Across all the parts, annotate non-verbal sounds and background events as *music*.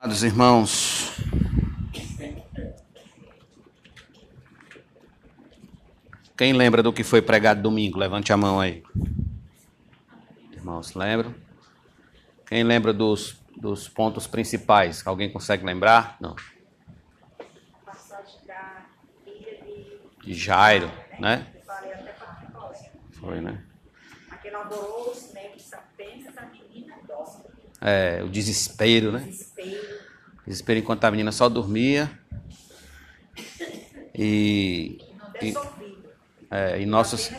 Amados irmãos, quem lembra do que foi pregado domingo? Levante a mão aí. Irmãos, lembram? Quem lembra dos, dos pontos principais? Alguém consegue lembrar? Não. De Jairo, né? Foi, né? Aquele alvoroço, né? Pensa. É, o desespero, né? Desespero. Desespero enquanto a menina só dormia. E, e, é, e, fez.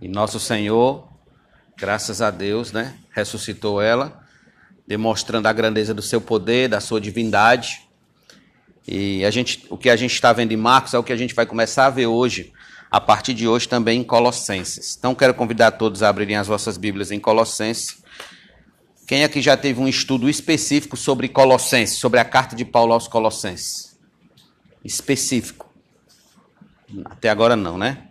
e nosso Senhor, graças a Deus, né? Ressuscitou ela, demonstrando a grandeza do seu poder, da sua divindade. E a gente, o que a gente está vendo em Marcos é o que a gente vai começar a ver hoje, a partir de hoje também em Colossenses. Então quero convidar todos a abrirem as vossas Bíblias em Colossenses. Quem aqui já teve um estudo específico sobre Colossenses, sobre a carta de Paulo aos Colossenses? Específico. Até agora não, né?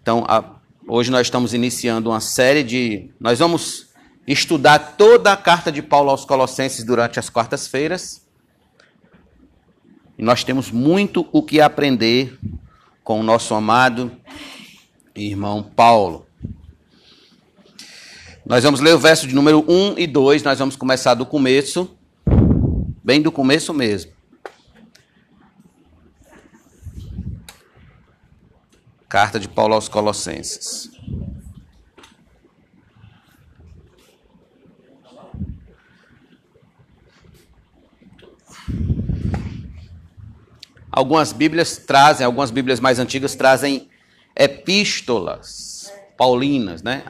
Então, a- hoje nós estamos iniciando uma série de. Nós vamos estudar toda a carta de Paulo aos Colossenses durante as quartas-feiras. E nós temos muito o que aprender com o nosso amado irmão Paulo. Nós vamos ler o verso de número 1 e 2, nós vamos começar do começo, bem do começo mesmo. Carta de Paulo aos Colossenses. Algumas Bíblias trazem, algumas Bíblias mais antigas trazem epístolas paulinas, né?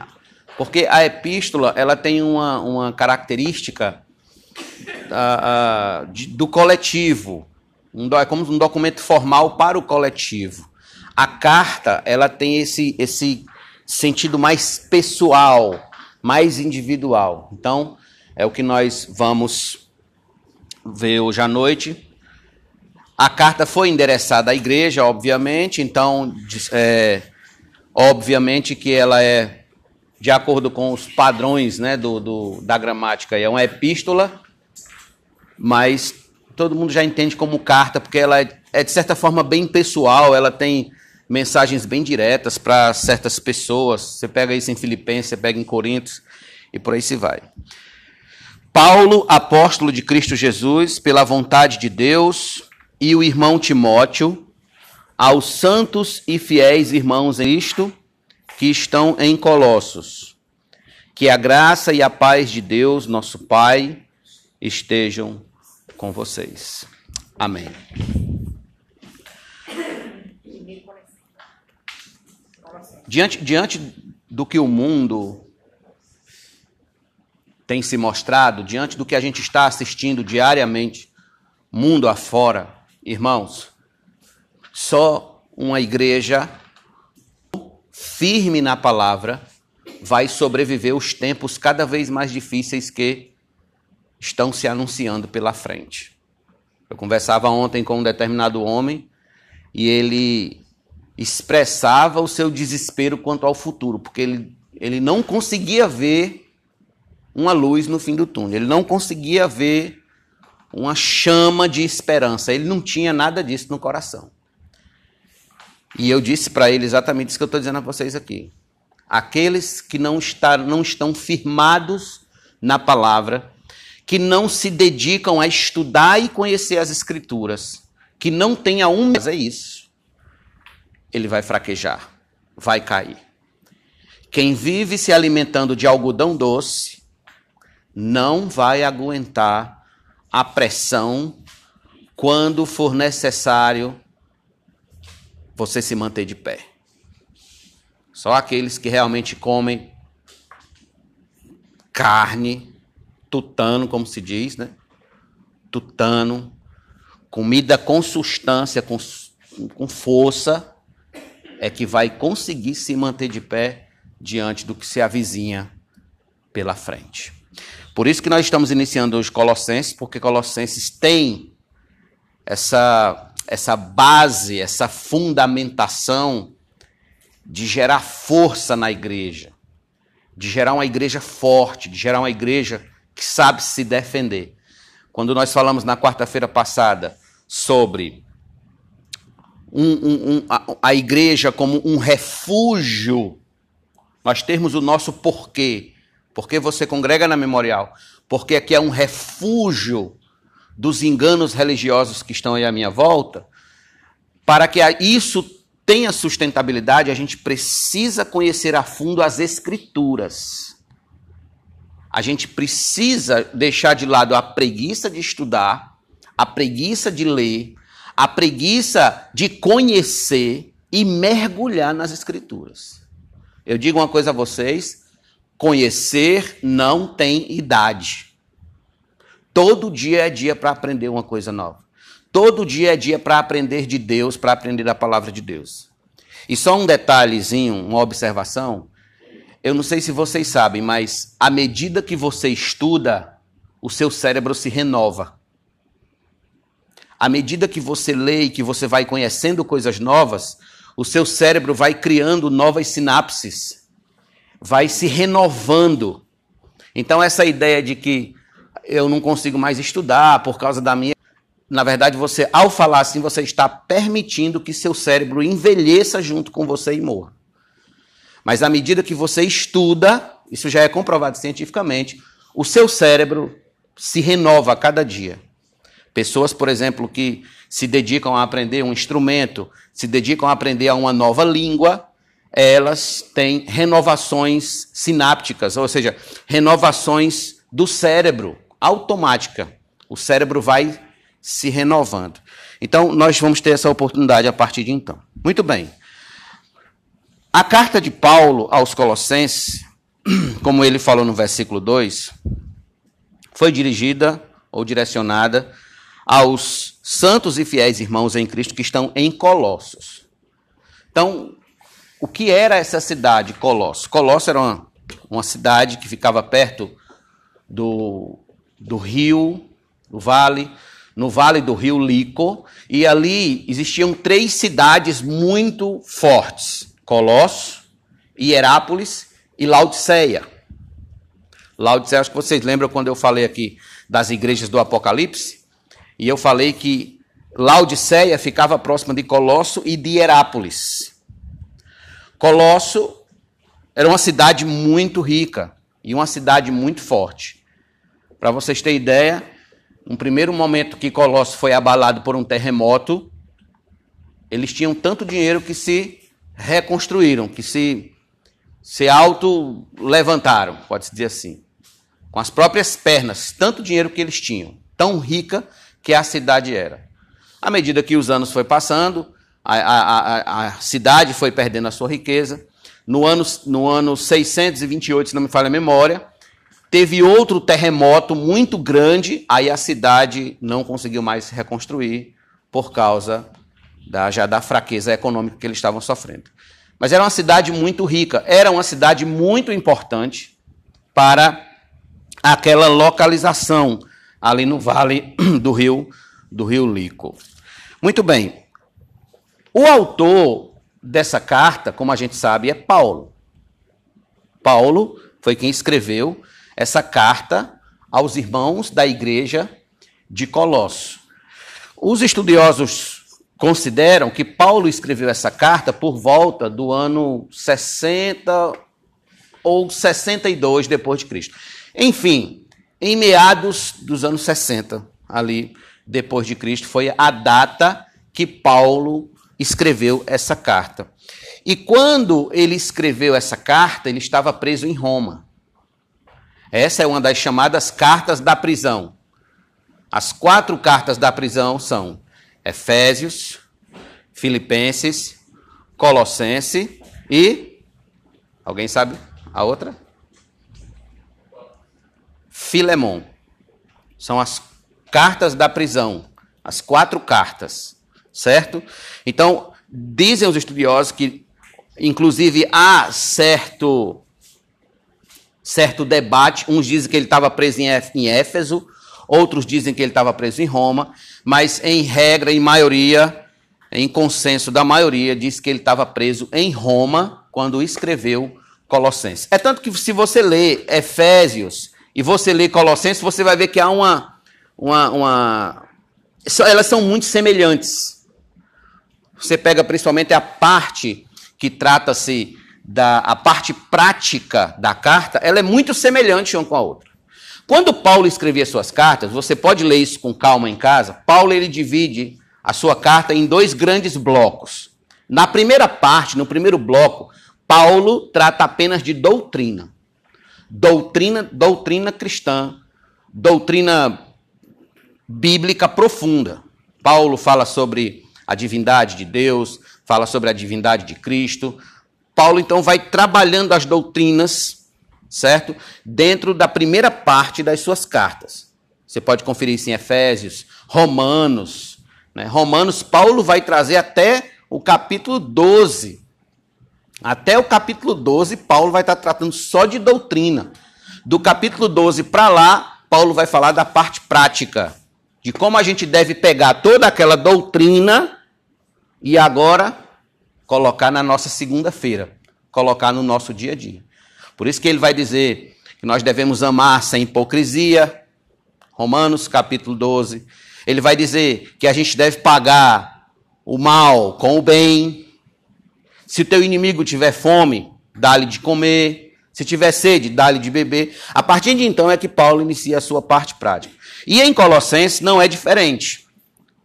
Porque a epístola ela tem uma, uma característica ah, ah, de- do coletivo, um, é como um documento formal para o coletivo. A carta ela tem esse, esse sentido mais pessoal, mais individual. Então é o que nós vamos ver hoje à noite. A carta foi endereçada à igreja, obviamente, então, é, obviamente que ela é de acordo com os padrões né, do, do- da gramática, é uma epístola, mas todo mundo já entende como carta, porque ela é, é, de certa forma bem pessoal, ela tem mensagens bem diretas para certas pessoas. Você pega isso em Filipenses, você pega em Coríntios e por aí se vai. Paulo, apóstolo de Cristo Jesus, pela vontade de Deus, e o irmão Timóteo, aos santos e fiéis irmãos em Cristo que estão em Colossos. Que a graça e a paz de Deus, nosso Pai, estejam com vocês. Amém. Diante, diante do que o mundo tem se mostrado, diante do que a gente está assistindo diariamente, mundo afora, irmãos, só uma igreja firme na palavra vai sobreviver os tempos cada vez mais difíceis que estão se anunciando pela frente. Eu conversava ontem com um determinado homem e ele expressava o seu desespero quanto ao futuro, porque ele, ele não conseguia ver uma luz no fim do túnel, ele não conseguia ver uma chama de esperança, ele não tinha nada disso no coração. E eu disse para ele exatamente isso que eu estou dizendo a vocês aqui. Aqueles que não, está, não estão firmados na palavra, que não se dedicam a estudar e conhecer as escrituras, que não tenha um é isso, ele vai fraquejar, vai cair. Quem vive se alimentando de algodão doce não vai aguentar a pressão quando for necessário você se manter de pé. Só aqueles que realmente comem carne, tutano, como se diz, né? Tutano, comida com substância, com, com força, é que vai conseguir se manter de pé diante do que se avizinha pela frente. Por isso que nós estamos iniciando hoje Colossenses, porque Colossenses tem essa, essa base, essa fundamentação de gerar força na igreja, de gerar uma igreja forte, de gerar uma igreja que sabe se defender. quando nós falamos na quarta-feira passada sobre um, um, um, a, a igreja como um refúgio, nós termos o nosso porquê. Porque você congrega na memorial? Porque aqui é um refúgio dos enganos religiosos que estão aí à minha volta. Para que isso tenha sustentabilidade, a gente precisa conhecer a fundo as Escrituras. A gente precisa deixar de lado a preguiça de estudar, a preguiça de ler, a preguiça de conhecer e mergulhar nas Escrituras. Eu digo uma coisa a vocês: conhecer não tem idade. Todo dia é dia para aprender uma coisa nova. Todo dia é dia para aprender de Deus, para aprender da palavra de Deus. E só um detalhezinho, uma observação. Eu não sei se vocês sabem, mas à medida que você estuda, o seu cérebro se renova. À medida que você lê e que você vai conhecendo coisas novas, o seu cérebro vai criando novas sinapses, vai se renovando. Então, essa ideia de que eu não consigo mais estudar por causa da minha. Na verdade, você, ao falar assim, você está permitindo que seu cérebro envelheça junto com você e morra. Mas à medida que você estuda, isso já é comprovado cientificamente, o seu cérebro se renova a cada dia. Pessoas, por exemplo, que se dedicam a aprender um instrumento, se dedicam a aprender uma nova língua, elas têm renovações sinápticas, ou seja, renovações do cérebro, automática. O cérebro vai se renovando. Então, nós vamos ter essa oportunidade a partir de então. Muito bem. A carta de Paulo aos Colossenses, *clears throat* como ele falou no versículo 2, foi dirigida ou direcionada aos santos e fiéis irmãos em Cristo que estão em Colossos. Então, o que era essa cidade, Colossos? Colossos era uma, uma cidade que ficava perto do, do rio, do vale, no vale do rio Lico, e ali existiam três cidades muito fortes: Colossos, Hierápolis e Laodiceia. Laodiceia, acho que vocês lembram quando eu falei aqui das igrejas do Apocalipse? E eu falei que Laodiceia ficava próxima de Colosso e de Herápolis. Colosso era uma cidade muito rica e uma cidade muito forte. Para vocês terem ideia, no primeiro momento que Colosso foi abalado por um terremoto, eles tinham tanto dinheiro que se reconstruíram, que se, se auto-levantaram, pode-se dizer assim. Com as próprias pernas, tanto dinheiro que eles tinham, tão rica que a cidade era. À medida que os anos foi passando, a, a, a, a cidade foi perdendo a sua riqueza. No ano, no ano 628, se não me falha a memória, teve outro terremoto muito grande, aí a cidade não conseguiu mais se reconstruir por causa da, já da fraqueza econômica que eles estavam sofrendo. Mas era uma cidade muito rica, era uma cidade muito importante para aquela localização ali no vale *clears throat* do rio do rio Lico. Muito bem. O autor dessa carta, como a gente sabe, é Paulo. Paulo foi quem escreveu essa carta aos irmãos da igreja de Colosso. Os estudiosos consideram que Paulo escreveu essa carta por volta do ano 60 ou 62 depois de Cristo. Enfim, em meados dos anos 60, ali depois de Cristo, foi a data que Paulo escreveu essa carta. E quando ele escreveu essa carta, ele estava preso em Roma. Essa é uma das chamadas cartas da prisão. As quatro cartas da prisão são Efésios, Filipenses, Colossense e. Alguém sabe a outra? Filemon. São as cartas da prisão, as quatro cartas, certo? Então, dizem os estudiosos que, inclusive, há certo certo debate. Uns dizem que ele estava preso em Éfeso, outros dizem que ele estava preso em Roma, mas em regra, em maioria, em consenso da maioria, diz que ele estava preso em Roma quando escreveu Colossenses. É tanto que se você lê Efésios e você lê Colossenses, você vai ver que há uma, uma, uma. Elas são muito semelhantes. Você pega principalmente a parte que trata-se da a parte prática da carta, ela é muito semelhante uma com a outra. Quando Paulo escrevia suas cartas, você pode ler isso com calma em casa. Paulo ele divide a sua carta em dois grandes blocos. Na primeira parte, no primeiro bloco, Paulo trata apenas de doutrina. Doutrina, doutrina cristã, doutrina bíblica profunda. Paulo fala sobre a divindade de Deus, fala sobre a divindade de Cristo. Paulo então vai trabalhando as doutrinas, certo? Dentro da primeira parte das suas cartas. Você pode conferir isso em Efésios, Romanos. Né? Romanos, Paulo vai trazer até o capítulo 12. Até o capítulo 12, Paulo vai estar tratando só de doutrina. Do capítulo 12 para lá, Paulo vai falar da parte prática, de como a gente deve pegar toda aquela doutrina e agora colocar na nossa segunda-feira, colocar no nosso dia a dia. Por isso que ele vai dizer que nós devemos amar sem hipocrisia, Romanos capítulo 12. Ele vai dizer que a gente deve pagar o mal com o bem. Se o teu inimigo tiver fome, dá-lhe de comer. Se tiver sede, dá-lhe de beber. A partir de então é que Paulo inicia a sua parte prática. E em Colossenses não é diferente.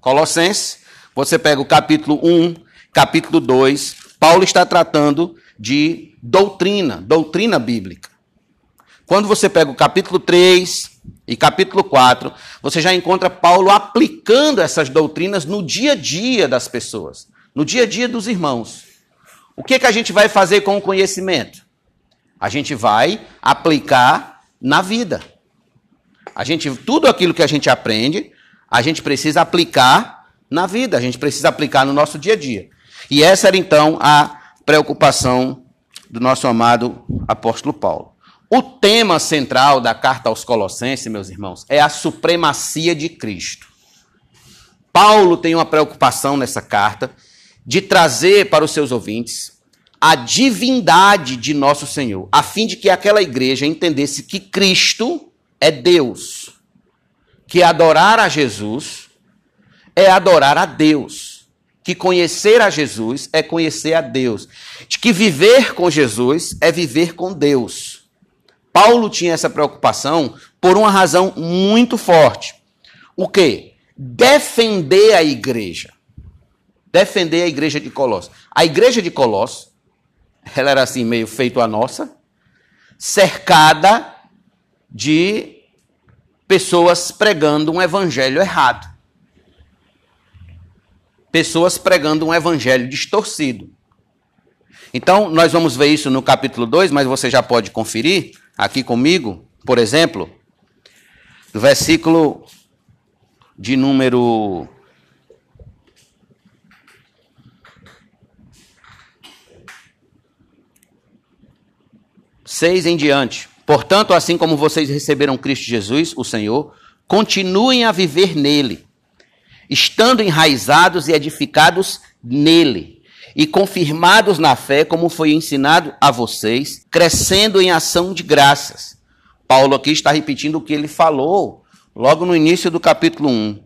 Colossenses, você pega o capítulo 1, capítulo 2, Paulo está tratando de doutrina, doutrina bíblica. Quando você pega o capítulo 3 e capítulo 4, você já encontra Paulo aplicando essas doutrinas no dia a dia das pessoas, no dia a dia dos irmãos. O que, que a gente vai fazer com o conhecimento? A gente vai aplicar na vida. A gente, tudo aquilo que a gente aprende, a gente precisa aplicar na vida, a gente precisa aplicar no nosso dia a dia. E essa era então a preocupação do nosso amado apóstolo Paulo. O tema central da carta aos Colossenses, meus irmãos, é a supremacia de Cristo. Paulo tem uma preocupação nessa carta de trazer para os seus ouvintes a divindade de nosso Senhor, a fim de que aquela igreja entendesse que Cristo é Deus, que adorar a Jesus é adorar a Deus, que conhecer a Jesus é conhecer a Deus, de que viver com Jesus é viver com Deus. Paulo tinha essa preocupação por uma razão muito forte. O quê? Defender a igreja. Defender a igreja de Colossos. A igreja de Colossos, ela era assim, meio feito a nossa, cercada de pessoas pregando um evangelho errado pessoas pregando um evangelho distorcido. Então, nós vamos ver isso no capítulo 2, mas você já pode conferir aqui comigo, por exemplo, no versículo de número seis em diante. Portanto, assim como vocês receberam Cristo Jesus, o Senhor, continuem a viver nele estando enraizados e edificados nele, e confirmados na fé, como foi ensinado a vocês, crescendo em ação de graças. Paulo aqui está repetindo o que ele falou logo no início do capítulo 1.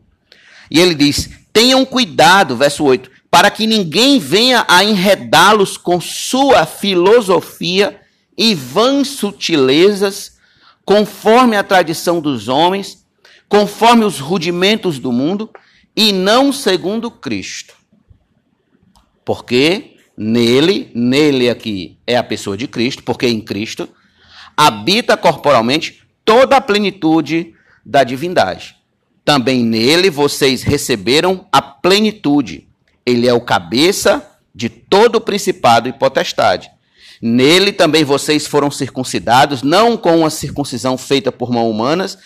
E ele diz: Tenham cuidado, verso 8, para que ninguém venha a enredá-los com sua filosofia e vãs sutilezas, conforme a tradição dos homens, conforme os rudimentos do mundo e não segundo Cristo. Porque nele, nele aqui é a pessoa de Cristo, porque em Cristo habita corporalmente toda a plenitude da divindade. Também nele vocês receberam a plenitude. Ele é o cabeça de todo o principado e potestade. Nele também vocês foram circuncidados, não com uma circuncisão feita por mãos humanas,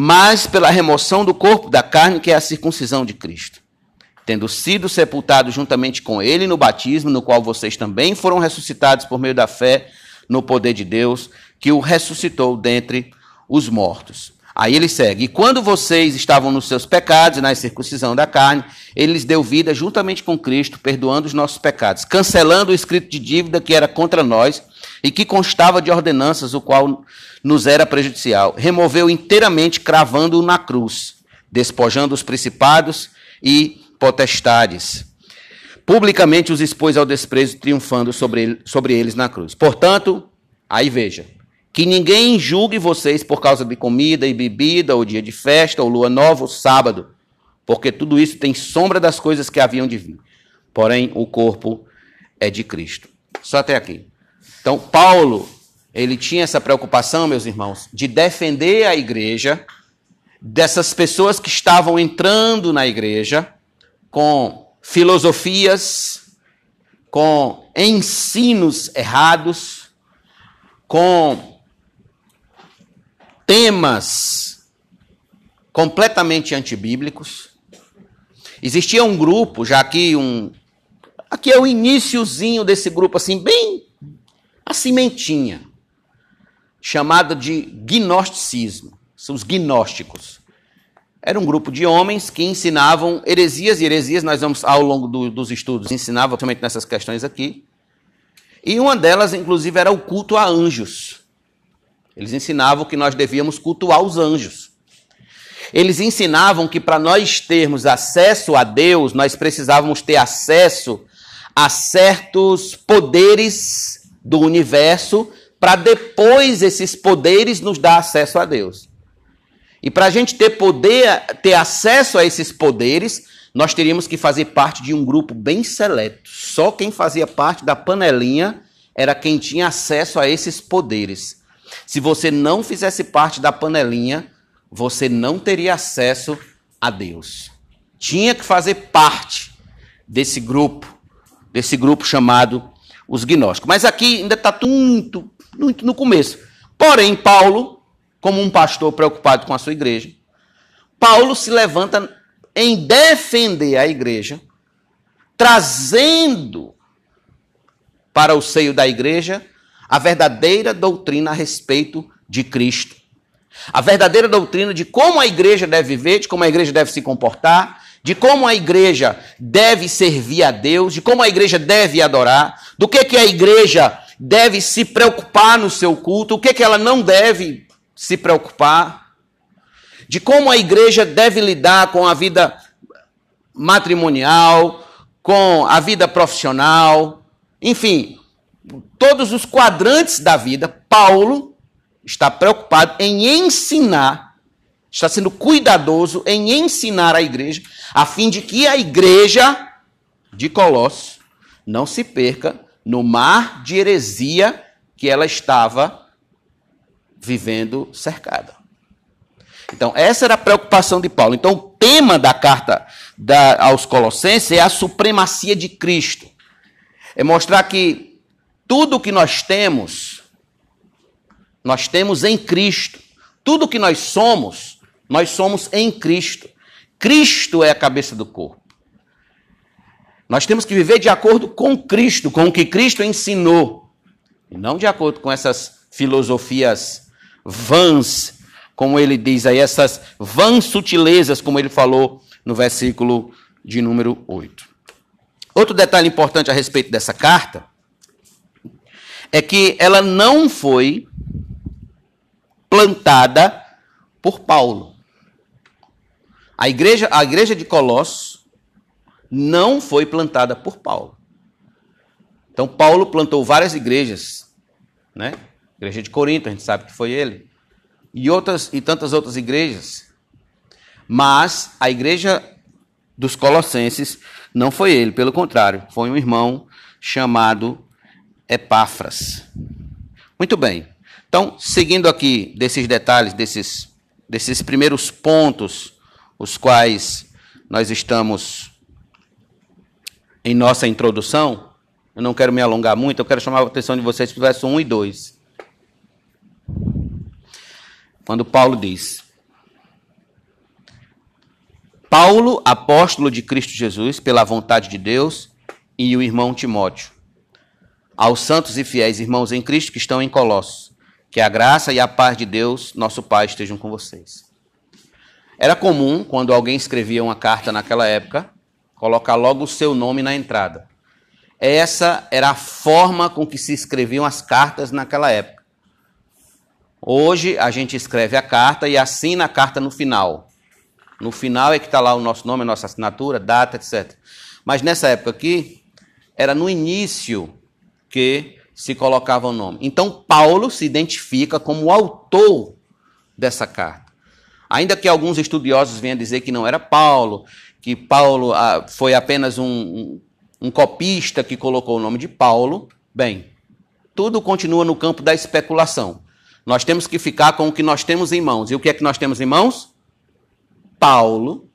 mas pela remoção do corpo da carne, que é a circuncisão de Cristo. Tendo sido sepultados juntamente com ele no batismo, no qual vocês também foram ressuscitados por meio da fé no poder de Deus, que o ressuscitou dentre os mortos. Aí ele segue: E quando vocês estavam nos seus pecados na circuncisão da carne, ele lhes deu vida juntamente com Cristo, perdoando os nossos pecados, cancelando o escrito de dívida que era contra nós e que constava de ordenanças, o qual nos era prejudicial. Removeu inteiramente, cravando-o na cruz. despojando os principados e potestades. Publicamente os expôs ao desprezo, triunfando sobre, ele, sobre eles na cruz. Portanto, aí veja, que ninguém julgue vocês por causa de comida e bebida, ou dia de festa, ou lua nova, ou sábado, porque tudo isso tem sombra das coisas que haviam de vir. Porém, o corpo é de Cristo. Só até aqui. Então, Paulo, ele tinha essa preocupação, meus irmãos, de defender a igreja dessas pessoas que estavam entrando na igreja com filosofias, com ensinos errados, com temas completamente antibíblicos. Existia um grupo, já aqui um aqui é o iníciozinho desse grupo assim, bem a cimentinha, chamado de gnosticismo, são os gnósticos. Era um grupo de homens que ensinavam heresias, e heresias nós vamos, ao longo do, dos estudos, ensinavam somente nessas questões aqui. E uma delas, inclusive, era o culto a anjos. Eles ensinavam que nós devíamos cultuar os anjos. Eles ensinavam que para nós termos acesso a Deus, nós precisávamos ter acesso a certos poderes do universo, para depois esses poderes nos dar acesso a Deus. E para a gente ter poder, ter acesso a esses poderes, nós teríamos que fazer parte de um grupo bem seleto. Só quem fazia parte da panelinha era quem tinha acesso a esses poderes. Se você não fizesse parte da panelinha, você não teria acesso a Deus. Tinha que fazer parte desse grupo, desse grupo chamado os gnósticos. Mas aqui ainda está muito, muito no começo. Porém, Paulo como um pastor preocupado com a sua igreja, Paulo se levanta em defender a igreja, trazendo para o seio da igreja a verdadeira doutrina a respeito de Cristo. A verdadeira doutrina de como a igreja deve viver, de como a igreja deve se comportar, de como a igreja deve servir a Deus, de como a igreja deve adorar, do que, que a igreja deve se preocupar no seu culto, o que, que ela não deve se preocupar, de como a igreja deve lidar com a vida matrimonial, com a vida profissional, enfim, todos os quadrantes da vida, Paulo está preocupado em ensinar, está sendo cuidadoso em ensinar a igreja, a fim de que a igreja de Colossos não se perca no mar de heresia que ela estava vivendo cercada. Então, essa era a preocupação de Paulo. Então, o tema da carta da, aos Colossenses é a supremacia de Cristo. É mostrar que tudo que nós temos, nós temos em Cristo. Tudo que nós somos, nós somos em Cristo. Cristo é a cabeça do corpo. Nós temos que viver de acordo com Cristo, com o que Cristo ensinou, e não de acordo com essas filosofias vãs, como ele diz aí, essas vãs sutilezas, como ele falou no versículo de número 8. Outro detalhe importante a respeito dessa carta é que ela não foi plantada por Paulo. A igreja, a igreja de Colossos não foi plantada por Paulo. Então Paulo plantou várias igrejas, né? Igreja de Corinto, a gente sabe que foi ele. E outras e tantas outras igrejas. Mas a igreja dos Colossenses não foi ele, pelo contrário, foi um irmão chamado Epáfras. Muito bem. Então, seguindo aqui desses detalhes, desses, desses primeiros pontos, os quais nós estamos em nossa introdução, eu não quero me alongar muito, eu quero chamar a atenção de vocês para o verso 1 e 2 quando Paulo diz: Paulo, apóstolo de Cristo Jesus, pela vontade de Deus, e o irmão Timóteo, aos santos e fiéis irmãos em Cristo que estão em Colossos, que a graça e a paz de Deus, nosso Pai, estejam com vocês. Era comum, quando alguém escrevia uma carta naquela época, colocar logo o seu nome na entrada. Essa era a forma com que se escreviam as cartas naquela época. Hoje a gente escreve a carta e assina a carta no final. No final é que está lá o nosso nome, a nossa assinatura, data, etc. Mas nessa época aqui, era no início que se colocava o nome. Então, Paulo se identifica como o autor dessa carta. Ainda que alguns estudiosos venham dizer que não era Paulo, que Paulo ah, foi apenas um, um, copista que colocou o nome de Paulo, bem, tudo continua no campo da especulação. Nós temos que ficar com o que nós temos em mãos. E o que é que nós temos em mãos? Paulo,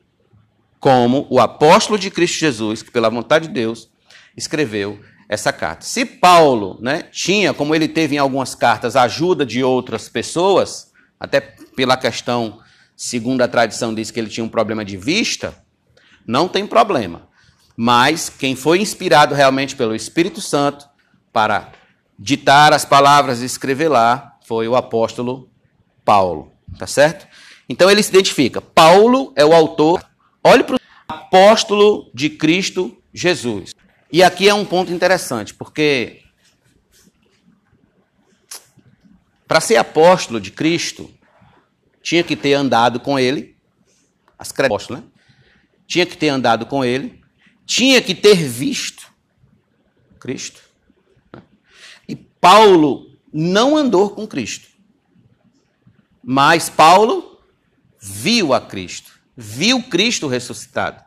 como o apóstolo de Cristo Jesus, que pela vontade de Deus escreveu essa carta. Se Paulo né, tinha, como ele teve em algumas cartas, ajuda de outras pessoas, até pela questão, segundo a tradição, diz que ele tinha um problema de vista, não tem problema. Mas quem foi inspirado realmente pelo Espírito Santo para ditar as palavras e escrever lá foi o apóstolo Paulo, tá certo? Então ele se identifica. Paulo é o autor. Olhe para o apóstolo de Cristo Jesus. E aqui é um ponto interessante, porque para ser apóstolo de Cristo, tinha que ter andado com ele, as apóstolos, né? Tinha que ter andado com ele, tinha que ter visto Cristo. E Paulo não andou com Cristo. Mas Paulo viu a Cristo, viu Cristo ressuscitado.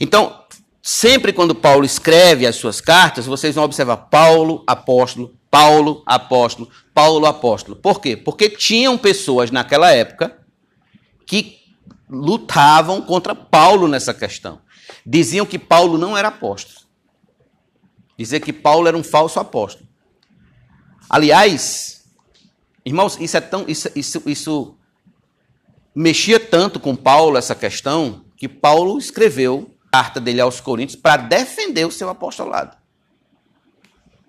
Então, sempre quando Paulo escreve as suas cartas, vocês vão observar Paulo, apóstolo, Paulo, apóstolo, Paulo, apóstolo. Por quê? Porque tinham pessoas naquela época que lutavam contra Paulo nessa questão. Diziam que Paulo não era apóstolo. Dizer que Paulo era um falso apóstolo. Aliás, irmãos, isso é tão isso, isso, isso mexia tanto com Paulo essa questão que Paulo escreveu a carta dele aos Coríntios para defender o seu apostolado.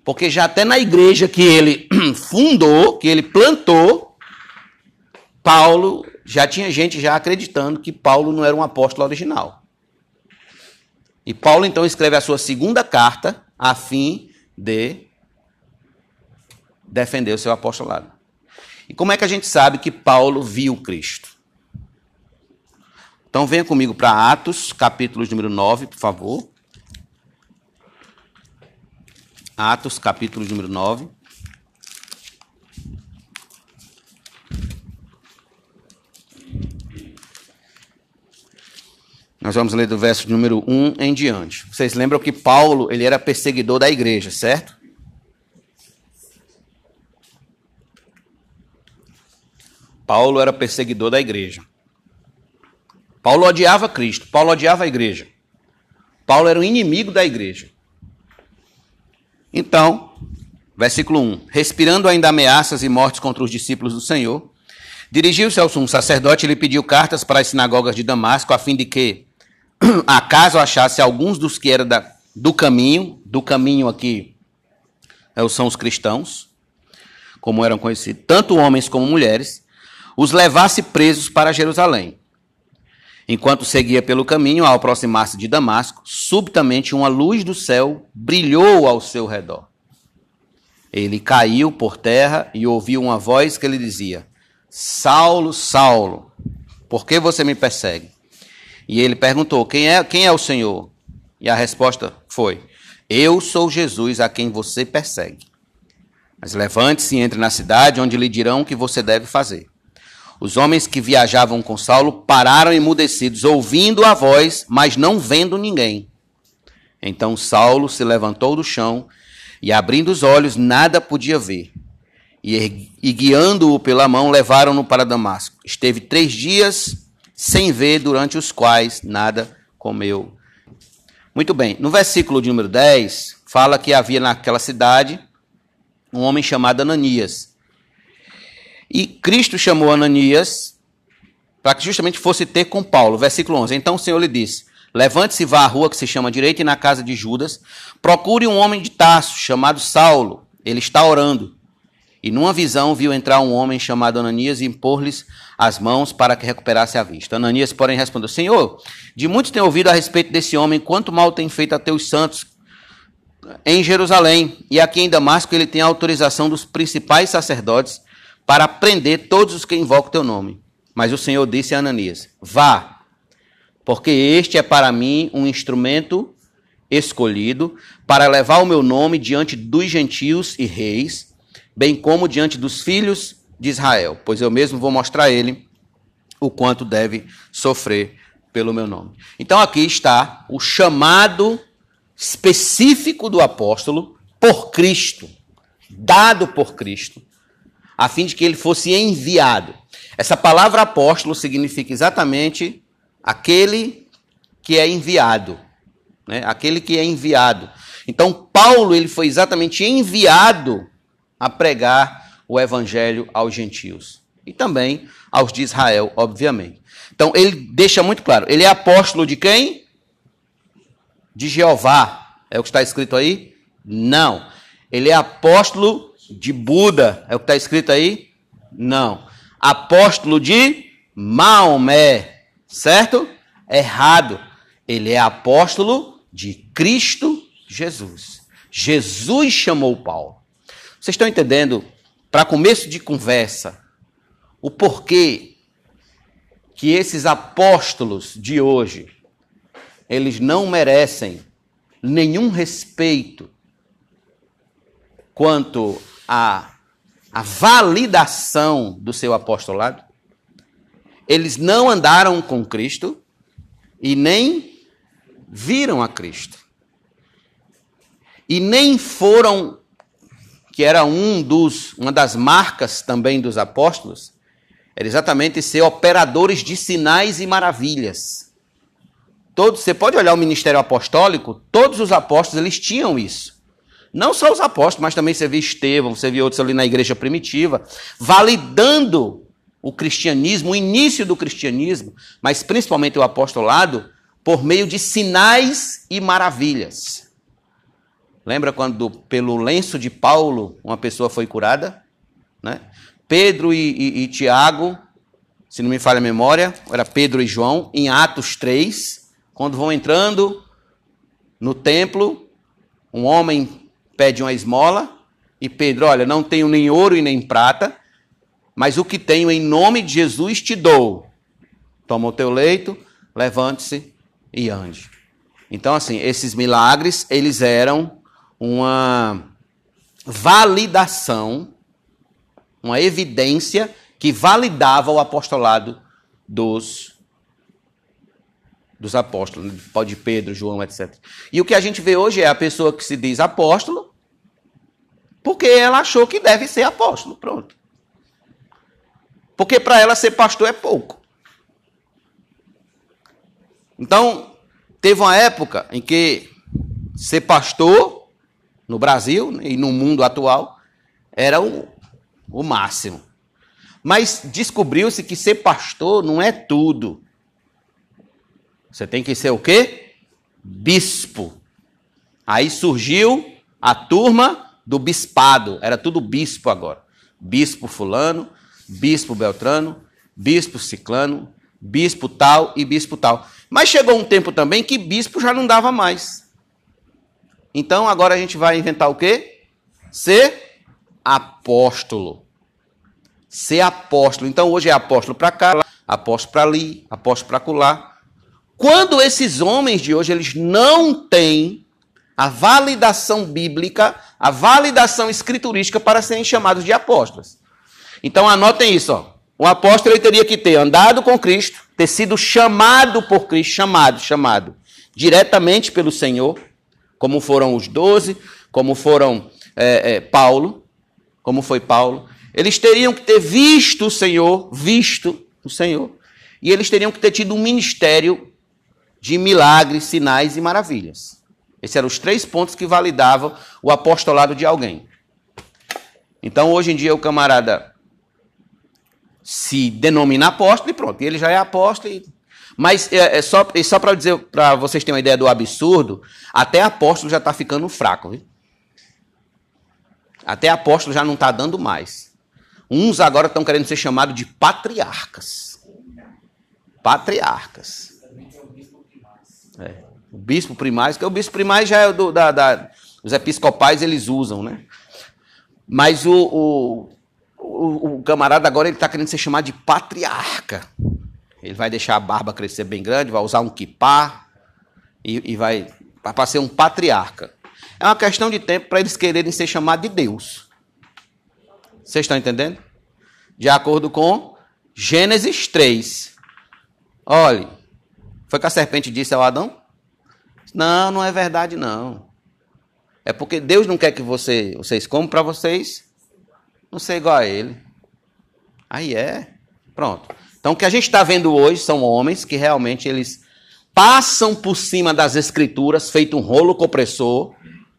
Porque já até na igreja que ele *clears throat* fundou, que ele plantou, Paulo já tinha gente já acreditando que Paulo não era um apóstolo original. E Paulo então escreve a sua segunda carta a fim de defender o seu apostolado. E como é que a gente sabe que Paulo viu Cristo? Então venha comigo para Atos, capítulo número 9, por favor. Atos, capítulo número 9. Nós vamos ler do verso número 1 em diante. Vocês lembram que Paulo, ele era perseguidor da igreja, certo? Paulo era perseguidor da igreja. Paulo odiava Cristo, Paulo odiava a igreja. Paulo era o inimigo da igreja. Então, versículo 1: Respirando ainda ameaças e mortes contra os discípulos do Senhor, dirigiu-se ao sumo sacerdote e lhe pediu cartas para as sinagogas de Damasco, a fim de que, *clears throat* acaso achasse alguns dos que eram da, do caminho, do caminho aqui é são os cristãos, como eram conhecidos, tanto homens como mulheres, os levasse presos para Jerusalém. Enquanto seguia pelo caminho, ao aproximar-se de Damasco, subitamente uma luz do céu brilhou ao seu redor. Ele caiu por terra e ouviu uma voz que lhe dizia: Saulo, Saulo, por que você me persegue? E ele perguntou: Quem é, quem é o Senhor? E a resposta foi: Eu sou Jesus a quem você persegue. Mas levante-se e entre na cidade, onde lhe dirão o que você deve fazer. Os homens que viajavam com Saulo pararam emudecidos, ouvindo a voz, mas não vendo ninguém. Então Saulo se levantou do chão e, abrindo os olhos, nada podia ver. E, e guiando-o pela mão, levaram-no para Damasco. Esteve três dias sem ver, durante os quais nada comeu. Muito bem, no versículo de número 10, fala que havia naquela cidade um homem chamado Ananias. E Cristo chamou Ananias para que justamente fosse ter com Paulo. Versículo 11. Então o Senhor lhe disse: Levante-se e vá à rua que se chama direita e na casa de Judas. Procure um homem de Tarso chamado Saulo. Ele está orando. E numa visão viu entrar um homem chamado Ananias e impor-lhes as mãos para que recuperasse a vista. Ananias, porém, respondeu: Senhor, de muitos tenho ouvido a respeito desse homem, quanto mal tem feito a teus santos em Jerusalém. E aqui em Damasco ele tem a autorização dos principais sacerdotes para prender todos os que invocam teu nome. Mas o Senhor disse a Ananias: Vá, porque este é para mim um instrumento escolhido para levar o meu nome diante dos gentios e reis, bem como diante dos filhos de Israel, pois eu mesmo vou mostrar a ele o quanto deve sofrer pelo meu nome. Então aqui está o chamado específico do apóstolo por Cristo, dado por Cristo, a fim de que ele fosse enviado. Essa palavra apóstolo significa exatamente aquele que é enviado, né? Aquele que é enviado. Então Paulo ele foi exatamente enviado a pregar o evangelho aos gentios e também aos de Israel, obviamente. Então ele deixa muito claro, ele é apóstolo de quem? De Jeová. É o que está escrito aí? Não. Ele é apóstolo de Buda. É o que está escrito aí? Não. Apóstolo de Maomé. Certo? Errado. Ele é apóstolo de Cristo Jesus. Jesus chamou Paulo. Vocês estão entendendo? Para começo de conversa, o porquê que esses apóstolos de hoje eles não merecem nenhum respeito quanto à, à validação do seu apostolado. Eles não andaram com Cristo e nem viram a Cristo. E nem foram, que era um dos, uma das marcas também dos apóstolos, era exatamente ser operadores de sinais e maravilhas. Todos, você pode olhar o ministério apostólico, todos os apóstolos eles tinham isso. Não só os apóstolos, mas também você vê Estevão, você vê outros ali na igreja primitiva, validando o cristianismo, o início do cristianismo, mas principalmente o apostolado, por meio de sinais e maravilhas. Lembra quando, pelo lenço de Paulo, uma pessoa foi curada? Né? Pedro e, e, e Tiago, se não me falha a memória, era Pedro e João, em Atos 3, quando vão entrando no templo, um homem pede uma esmola, e Pedro, olha, não tenho nem ouro e nem prata, mas o que tenho em nome de Jesus te dou. Toma o teu leito, levante-se e ande. Então, assim, esses milagres, eles eram uma validação uma evidência que validava o apostolado dos dos apóstolos, pode Pedro, João, etc. E o que a gente vê hoje é a pessoa que se diz apóstolo, porque ela achou que deve ser apóstolo, pronto. Porque para ela ser pastor é pouco. Então, teve uma época em que ser pastor no Brasil e no mundo atual era o, o máximo. Mas descobriu-se que ser pastor não é tudo. Você tem que ser o quê? Bispo. Aí surgiu a turma do bispado. Era tudo bispo agora. Bispo fulano, bispo beltrano, bispo ciclano, bispo tal e bispo tal. Mas chegou um tempo também que bispo já não dava mais. Então agora a gente vai inventar o quê? Ser apóstolo. Ser apóstolo. Então hoje é apóstolo para cá, apóstolo para ali, apóstolo para colar. Quando esses homens de hoje eles não têm a validação bíblica, a validação escriturística para serem chamados de apóstolos. Então anotem isso, ó. O apóstolo ele teria que ter andado com Cristo, ter sido chamado por Cristo, chamado, chamado diretamente pelo Senhor, como foram os doze, como foram é, é, Paulo, como foi Paulo. Eles teriam que ter visto o Senhor, visto o Senhor. E eles teriam que ter tido um ministério de milagres, sinais e maravilhas. Esses eram os três pontos que validavam o apostolado de alguém. Então, hoje em dia, o camarada se denomina apóstolo e pronto, ele já é apóstolo. E... Mas é, é só, é só para dizer, para vocês terem uma ideia do absurdo, até apóstolo já está ficando fraco. Viu? Até apóstolo já não está dando mais. Uns agora estão querendo ser chamados de patriarcas. Patriarcas. É. O bispo primaz, que o bispo primaz já é do, da, da, os episcopais, eles usam, né? Mas o, o, o, o camarada agora ele está querendo ser chamado de patriarca. Ele vai deixar a barba crescer bem grande, vai usar um kipá e, e vai para ser um patriarca. É uma questão de tempo para eles quererem ser chamados de Deus. Vocês estão entendendo? De acordo com Gênesis 3. Olhe, foi que a serpente disse ao Adão? Não, não é verdade não. É porque Deus não quer que você, vocês comam para vocês não ser igual a ele. Aí é. Pronto. Então o que a gente está vendo hoje são homens que realmente eles passam por cima das escrituras, feito um rolo compressor,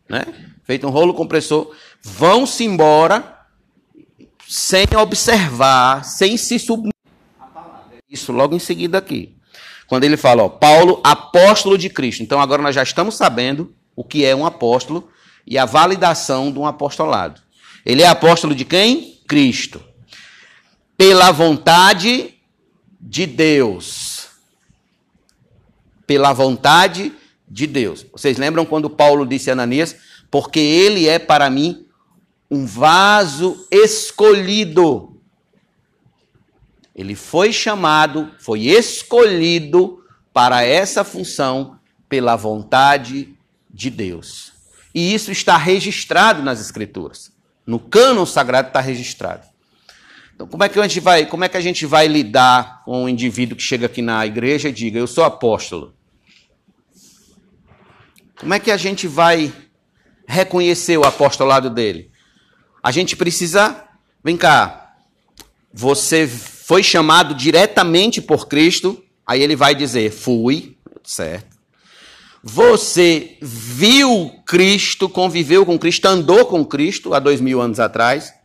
né? Feito um rolo compressor, vão-se embora sem observar, sem se submeter. Isso logo em seguida aqui. Quando ele fala, ó, Paulo, apóstolo de Cristo. Então agora nós já estamos sabendo o que é um apóstolo e a validação de um apostolado. Ele é apóstolo de quem? Cristo. Pela vontade de Deus. Pela vontade de Deus. Vocês lembram quando Paulo disse a Ananias: Porque ele é para mim um vaso escolhido. Ele foi chamado, foi escolhido para essa função pela vontade de Deus. E isso está registrado nas Escrituras. No cânon sagrado está registrado. Então, como é que a gente vai, como é que a gente vai lidar com um indivíduo que chega aqui na igreja e diga: "Eu sou apóstolo"? Como é que a gente vai reconhecer o apostolado dele? A gente precisa, vem cá, você foi chamado diretamente por Cristo, aí ele vai dizer: "Fui", certo? Você viu Cristo, conviveu com Cristo, andou com Cristo há dois mil anos atrás?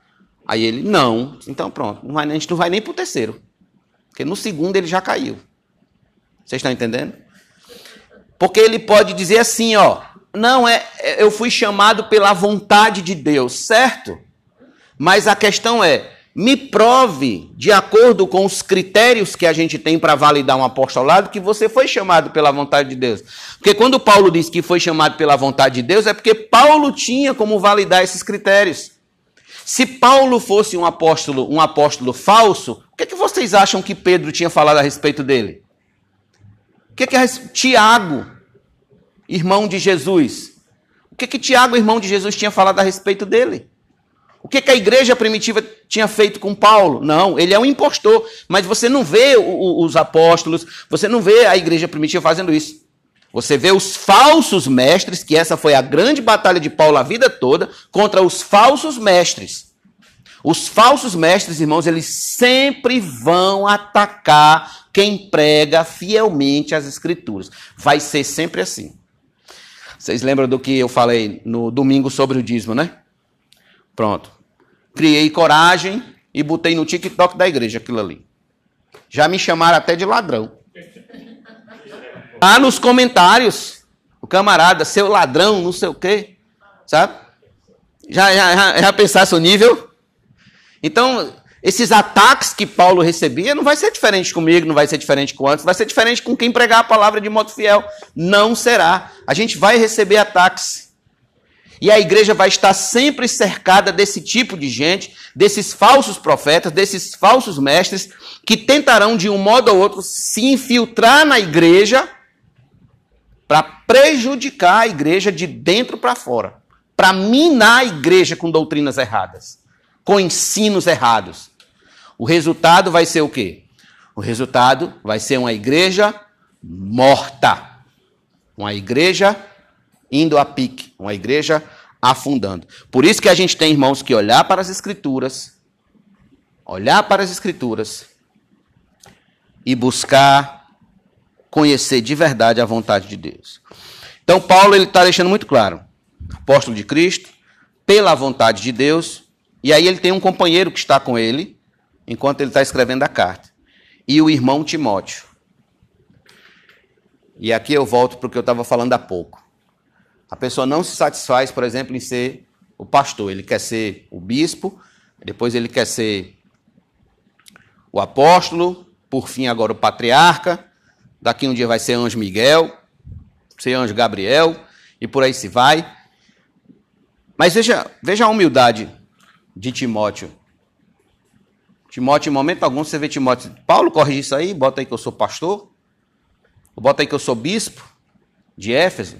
Aí ele, não. Então pronto, não vai, a gente não vai nem para o terceiro. Porque no segundo ele já caiu. Vocês estão entendendo? Porque ele pode dizer assim, ó. Não, é, eu fui chamado pela vontade de Deus, certo? Mas a questão é, me prove, de acordo com os critérios que a gente tem para validar um apostolado, que você foi chamado pela vontade de Deus. Porque quando Paulo diz que foi chamado pela vontade de Deus, é porque Paulo tinha como validar esses critérios. Se Paulo fosse um apóstolo, um apóstolo falso, o que, é que vocês acham que Pedro tinha falado a respeito dele? O que, é que Tiago, irmão de Jesus, o que, é que Tiago, irmão de Jesus, tinha falado a respeito dele? O que, que a igreja primitiva tinha feito com Paulo? Não, ele é um impostor. Mas você não vê os apóstolos, você não vê a igreja primitiva fazendo isso. Você vê os falsos mestres, que essa foi a grande batalha de Paulo a vida toda, contra os falsos mestres. Os falsos mestres, irmãos, eles sempre vão atacar quem prega fielmente as escrituras. Vai ser sempre assim. Vocês lembram do que eu falei no domingo sobre o dízimo, né? Pronto. Criei coragem e botei no TikTok da igreja aquilo ali. Já me chamaram até de ladrão. Ah, nos comentários, o camarada, seu ladrão, não sei o quê, sabe? Já, já, já pensasse o nível? Então, esses ataques que Paulo recebia não vai ser diferente comigo, não vai ser diferente com antes, vai ser diferente com quem pregar a palavra de modo fiel. Não será. A gente vai receber ataques. E a igreja vai estar sempre cercada desse tipo de gente, desses falsos profetas, desses falsos mestres, que tentarão de um modo ou outro se infiltrar na igreja para prejudicar a igreja de dentro para fora, para minar a igreja com doutrinas erradas, com ensinos errados. O resultado vai ser o quê? O resultado vai ser uma igreja morta. Uma igreja indo a pique, uma igreja afundando. Por isso que a gente tem, irmãos, que olhar para as Escrituras, olhar para as Escrituras e buscar conhecer de verdade a vontade de Deus. Então, Paulo ele está deixando muito claro: apóstolo de Cristo, pela vontade de Deus, e aí ele tem um companheiro que está com ele, enquanto ele está escrevendo a carta, e o irmão Timóteo. E aqui eu volto para o que eu estava falando há pouco. A pessoa não se satisfaz, por exemplo, em ser o pastor. Ele quer ser o bispo, depois ele quer ser o apóstolo, por fim agora o patriarca. Daqui um dia vai ser anjo Miguel, ser anjo Gabriel, e por aí se vai. Mas veja, veja a humildade de Timóteo. Timóteo, em momento algum, você vê Timóteo. Paulo corrige isso aí, bota aí que eu sou pastor. Bota aí que eu sou bispo de Éfeso.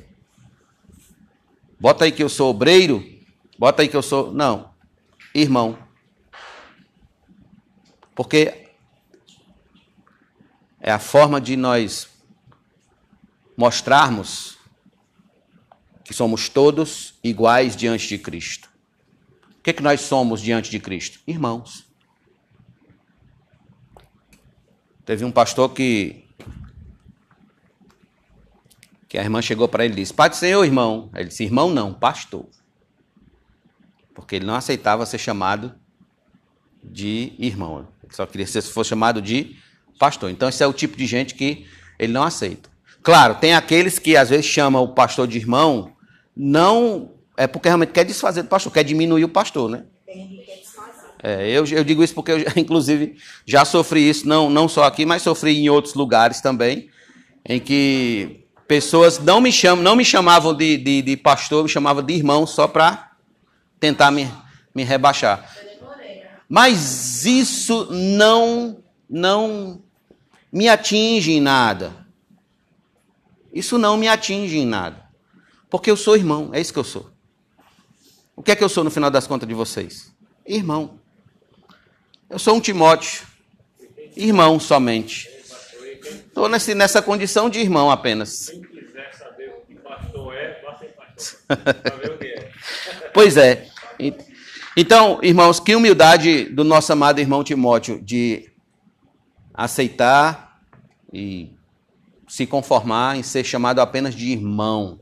Bota aí que eu sou obreiro. Bota aí que eu sou. Não. Irmão. Porque é a forma de nós mostrarmos que somos todos iguais diante de Cristo. O que, é que nós somos diante de Cristo? Irmãos. Teve um pastor que. Que a irmã chegou para ele e disse: Pai do Senhor, irmão. Ele disse: Irmão, não, pastor. Porque ele não aceitava ser chamado de irmão. Ele só queria ser, se fosse chamado de pastor. Então, esse é o tipo de gente que ele não aceita. Claro, tem aqueles que às vezes chamam o pastor de irmão, não é porque realmente quer desfazer do pastor, quer diminuir o pastor, né? É, eu, eu, digo isso porque eu, *laughs* inclusive, já sofri isso, não, não só aqui, mas sofri em outros lugares também, em que pessoas não me chamam, não me chamavam de, de, de pastor, me chamavam de irmão só para tentar me, me rebaixar. Mas isso não, não me atinge em nada. Isso não me atinge em nada. Porque eu sou irmão, é isso que eu sou. O que é que eu sou no final das contas de vocês? Irmão. Eu sou um Timóteo. Irmão somente. Estou nessa condição de irmão apenas. Quem quiser saber o que pastor vá ser pastor. *laughs* ver o que. Pois é. Então, irmãos, que humildade do nosso amado irmão Timóteo de aceitar e se conformar em ser chamado apenas de irmão.